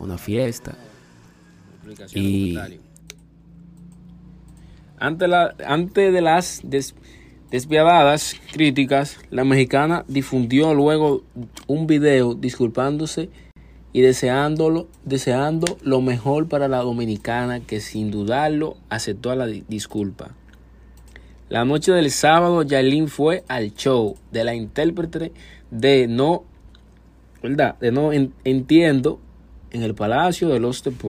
una fiesta. Y ante, la, ante de las despiadadas críticas, la mexicana difundió luego un video disculpándose y deseándolo, deseando lo mejor para la dominicana que sin dudarlo aceptó la disculpa. La noche del sábado, Yailin fue al show de la intérprete de No, ¿verdad? De No Entiendo en el Palacio de los Deportes.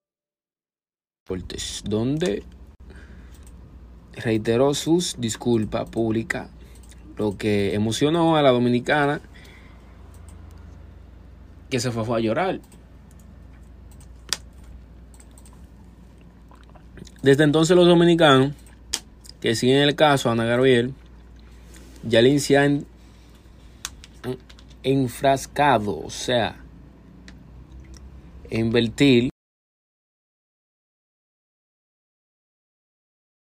donde reiteró sus disculpas públicas, lo que emocionó a la dominicana que se fue, a llorar. Desde entonces los dominicanos que siguen el caso Ana Gabriel ya le enfrascado, o sea, invertir